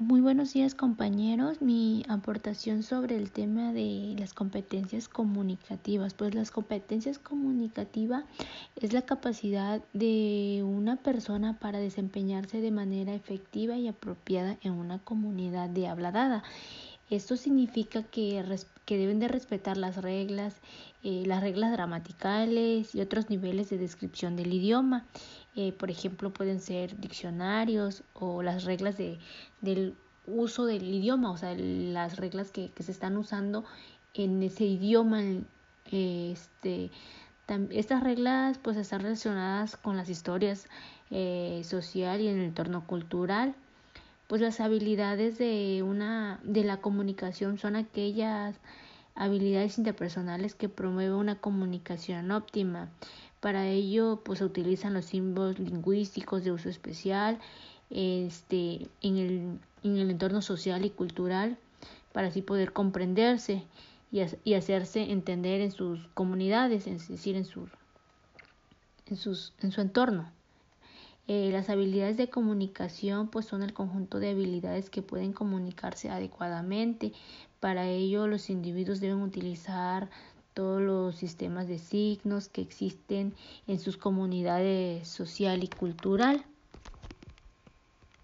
Muy buenos días compañeros. Mi aportación sobre el tema de las competencias comunicativas. Pues las competencias comunicativas es la capacidad de una persona para desempeñarse de manera efectiva y apropiada en una comunidad de habla dada. Esto significa que, deben de respetar las reglas, eh, las reglas gramaticales y otros niveles de descripción del idioma eh, por ejemplo, pueden ser diccionarios o las reglas de, del uso del idioma, o sea, las reglas que, que se están usando en ese idioma. este, estas reglas pues están relacionadas con las historias eh, social y en el entorno cultural. Pues las habilidades de una de la comunicación son aquellas habilidades interpersonales que promueven una comunicación óptima. Para ello, pues se utilizan los símbolos lingüísticos de uso especial este, en, el, en el entorno social y cultural para así poder comprenderse y, hacerse entender en sus comunidades, es decir, en, sus, en, sus, en su entorno. Eh, las habilidades de comunicación pues son el conjunto de habilidades que pueden comunicarse adecuadamente. Para ello los individuos deben utilizar todos los sistemas de signos que existen en sus comunidades social y cultural.